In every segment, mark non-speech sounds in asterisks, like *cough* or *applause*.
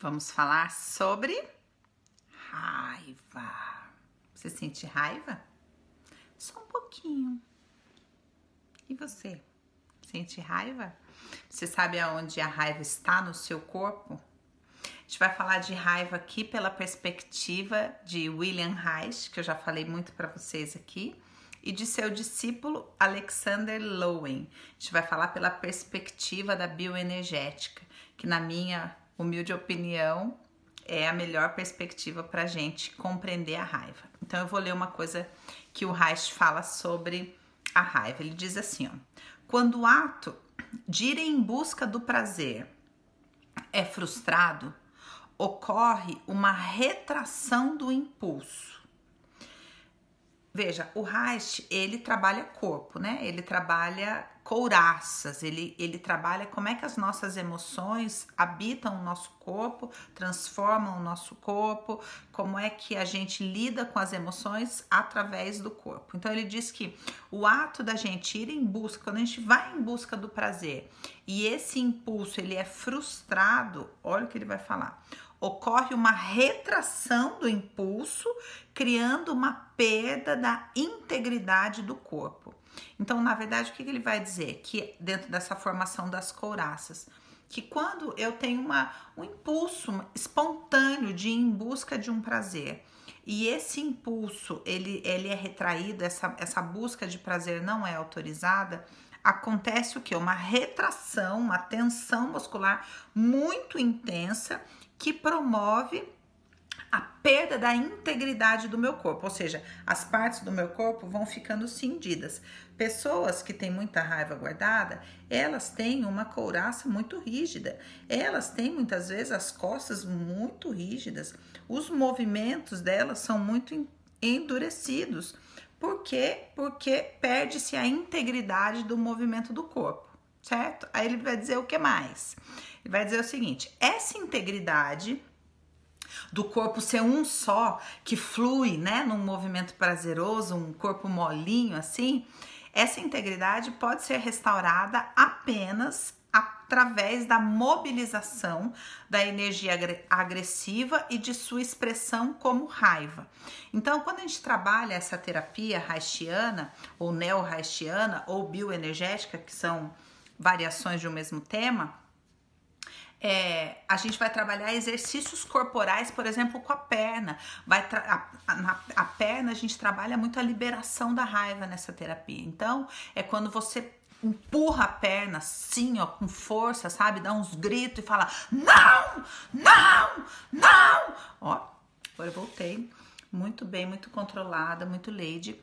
Vamos falar sobre raiva. Você sente raiva? Só um pouquinho. E você? Sente raiva? Você sabe aonde a raiva está no seu corpo? A gente vai falar de raiva aqui pela perspectiva de William Reich, que eu já falei muito para vocês aqui, e de seu discípulo Alexander Lowen. A gente vai falar pela perspectiva da bioenergética, que na minha humilde opinião é a melhor perspectiva para a gente compreender a raiva. Então eu vou ler uma coisa que o Reich fala sobre a raiva. Ele diz assim: ó, quando o ato de ir em busca do prazer é frustrado, ocorre uma retração do impulso. Veja, o Reich, ele trabalha corpo, né? Ele trabalha couraças, ele, ele trabalha como é que as nossas emoções habitam o nosso corpo, transformam o nosso corpo, como é que a gente lida com as emoções através do corpo. Então ele diz que o ato da gente ir em busca, quando a gente vai em busca do prazer e esse impulso ele é frustrado, olha o que ele vai falar ocorre uma retração do impulso, criando uma perda da integridade do corpo. Então, na verdade, o que ele vai dizer? Que dentro dessa formação das couraças, que quando eu tenho uma, um impulso espontâneo de ir em busca de um prazer, e esse impulso ele, ele é retraído, essa, essa busca de prazer não é autorizada, acontece o que? Uma retração, uma tensão muscular muito intensa que promove a perda da integridade do meu corpo, ou seja, as partes do meu corpo vão ficando cindidas. Pessoas que têm muita raiva guardada, elas têm uma couraça muito rígida, elas têm muitas vezes as costas muito rígidas, os movimentos delas são muito endurecidos. Por quê? Porque perde-se a integridade do movimento do corpo, certo? Aí ele vai dizer o que mais? Ele vai dizer o seguinte: essa integridade do corpo ser um só, que flui, né, num movimento prazeroso, um corpo molinho assim, essa integridade pode ser restaurada apenas através da mobilização da energia agressiva e de sua expressão como raiva. Então, quando a gente trabalha essa terapia haitiana ou neo-haitiana ou bioenergética, que são variações de um mesmo tema, é, a gente vai trabalhar exercícios corporais, por exemplo, com a perna. Vai a, a, perna a gente trabalha muito a liberação da raiva nessa terapia. Então, é quando você empurra a perna assim, ó, com força, sabe? Dá uns gritos e fala: Não! Não! Não! Ó, agora eu voltei. Muito bem, muito controlada, muito lady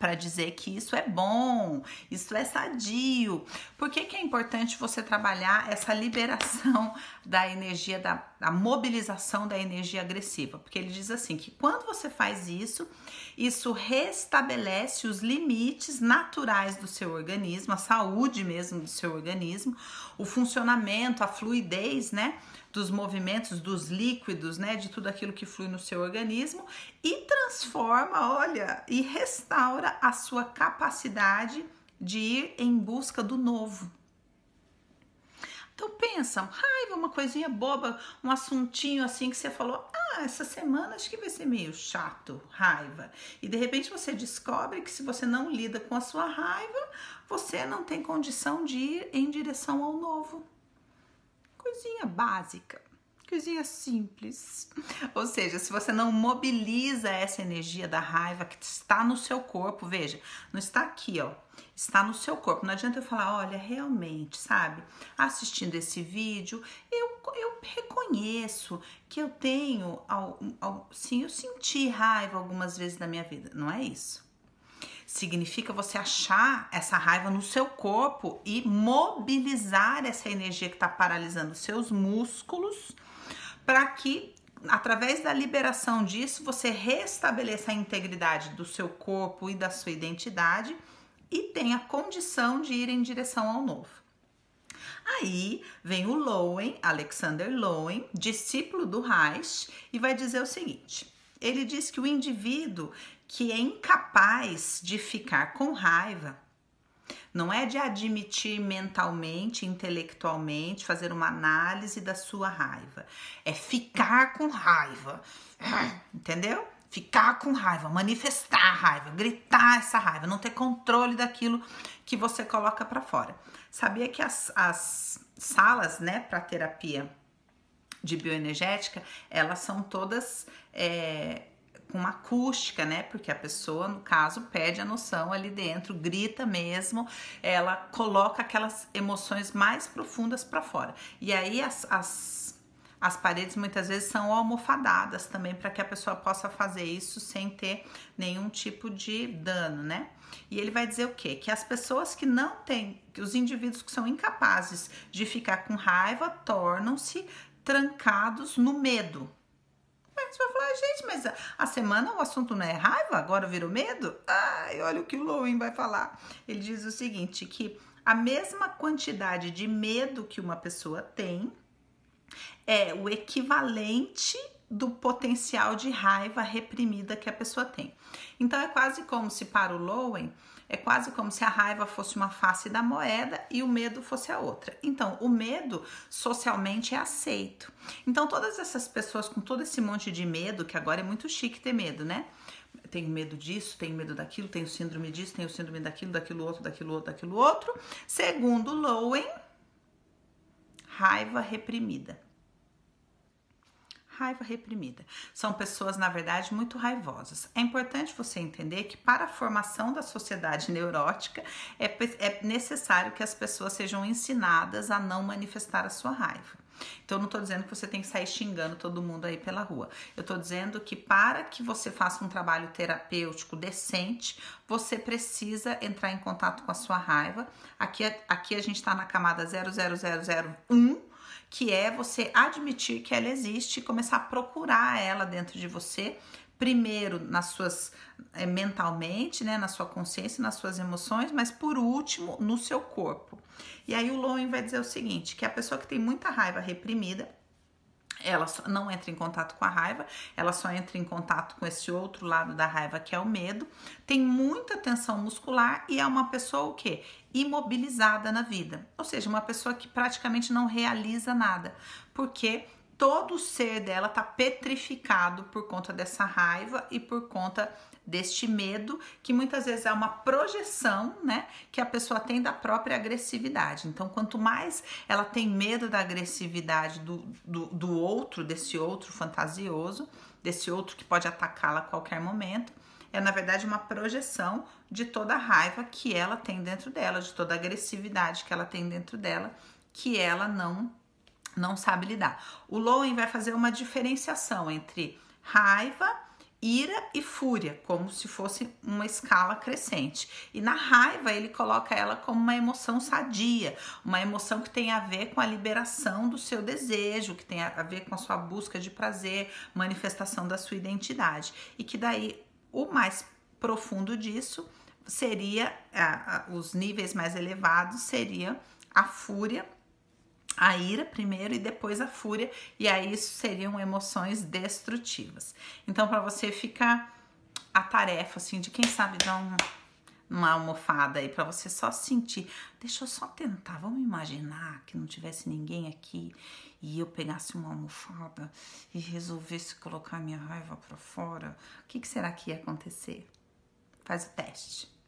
para dizer que isso é bom, isso é sadio. Por que, que é importante você trabalhar essa liberação *laughs* da energia, da, da mobilização da energia agressiva? Porque ele diz assim que quando você faz isso, isso restabelece os limites naturais do seu organismo, a saúde mesmo do seu organismo, o funcionamento, a fluidez, né? Dos movimentos, dos líquidos, né, de tudo aquilo que flui no seu organismo e transforma, olha, e restaura a sua capacidade de ir em busca do novo. Então pensa, raiva, uma coisinha boba, um assuntinho assim que você falou, ah, essa semana acho que vai ser meio chato, raiva. E de repente você descobre que se você não lida com a sua raiva, você não tem condição de ir em direção ao novo coisinha básica, coisinha simples. Ou seja, se você não mobiliza essa energia da raiva que está no seu corpo, veja, não está aqui, ó, está no seu corpo. Não adianta eu falar, olha, realmente, sabe, assistindo esse vídeo, eu, eu reconheço que eu tenho, sim, eu senti raiva algumas vezes na minha vida. Não é isso significa você achar essa raiva no seu corpo e mobilizar essa energia que está paralisando seus músculos para que através da liberação disso você restabeleça a integridade do seu corpo e da sua identidade e tenha condição de ir em direção ao novo. Aí vem o Lowen, Alexander Lowen, discípulo do Reich, e vai dizer o seguinte: ele diz que o indivíduo que é incapaz de ficar com raiva Não é de admitir mentalmente, intelectualmente, fazer uma análise da sua raiva. É ficar com raiva. *clears throat* Entendeu? Ficar com raiva, manifestar a raiva, gritar essa raiva, não ter controle daquilo que você coloca para fora. Sabia que as, as salas, né, para terapia de bioenergética, elas são todas é, com uma acústica, né? Porque a pessoa, no caso, perde a noção ali dentro, grita mesmo, ela coloca aquelas emoções mais profundas para fora. E aí as, as, as paredes muitas vezes são almofadadas também para que a pessoa possa fazer isso sem ter nenhum tipo de dano, né? E ele vai dizer o quê? Que as pessoas que não têm, que os indivíduos que são incapazes de ficar com raiva tornam-se trancados no medo. Você vai falar, gente, mas a, a, semana o assunto não é raiva, agora virou medo? Ai, olha o que o Lowen vai falar. Ele diz o seguinte: que a mesma quantidade de medo que uma pessoa tem é o equivalente do potencial de raiva reprimida que a pessoa tem. Então é quase como se para o Lowen é quase como se a raiva fosse uma face da moeda e o medo fosse a outra. Então, o medo socialmente é aceito. Então, todas essas pessoas com todo esse monte de medo, que agora é muito chique ter medo, né? Tenho medo disso, tenho medo daquilo, tenho síndrome disso, tenho síndrome daquilo, daquilo outro, daquilo outro, daquilo outro. Segundo Lowen, raiva reprimida raiva reprimida. São pessoas, na verdade, muito raivosas. É importante você entender que para a formação da sociedade neurótica é, é necessário que as pessoas sejam ensinadas a não manifestar a sua raiva. Então, não estou dizendo que você tem que sair xingando todo mundo aí pela rua. Eu estou dizendo que para que você faça um trabalho terapêutico decente, você precisa entrar em contato com a sua raiva. Aqui, aqui a gente está na camada 00001 que é você admitir que ela existe e começar a procurar ela dentro de você, primeiro nas suas é, mentalmente, né, na sua consciência, nas suas emoções, mas por último no seu corpo. E aí o Lowen vai dizer o seguinte, que a pessoa que tem muita raiva reprimida, ela não entra em contato com a raiva, ela só entra em contato com esse outro lado da raiva que é o medo. Tem muita tensão muscular e é uma pessoa o quê? Imobilizada na vida. Ou seja, uma pessoa que praticamente não realiza nada, porque todo o ser dela tá petrificado por conta dessa raiva e por conta deste medo, que muitas vezes é uma projeção, né, que a pessoa tem da própria agressividade. Então, quanto mais ela tem medo da agressividade do, do, do outro, desse outro fantasioso, desse outro que pode atacá-la a qualquer momento, é na verdade uma projeção de toda a raiva que ela tem dentro dela, de toda a agressividade que ela tem dentro dela, que ela não não sabe lidar. O Lowen vai fazer uma diferenciação entre raiva ira e fúria, como se fosse uma escala crescente. E na raiva ele coloca ela como uma emoção sadia, uma emoção que tem a ver com a liberação do seu desejo, que tem a ver com a sua busca de prazer, manifestação da sua identidade. E que daí o mais profundo disso seria os níveis mais elevados seria a fúria a ira primeiro e depois a fúria, e aí isso seriam emoções destrutivas. Então, para você ficar a tarefa assim de quem sabe dar um, uma almofada aí para você só sentir. Deixa eu só tentar. Vamos imaginar que não tivesse ninguém aqui e eu pegasse uma almofada e resolvesse colocar minha raiva para fora. O que, que será que ia acontecer? Faz o teste.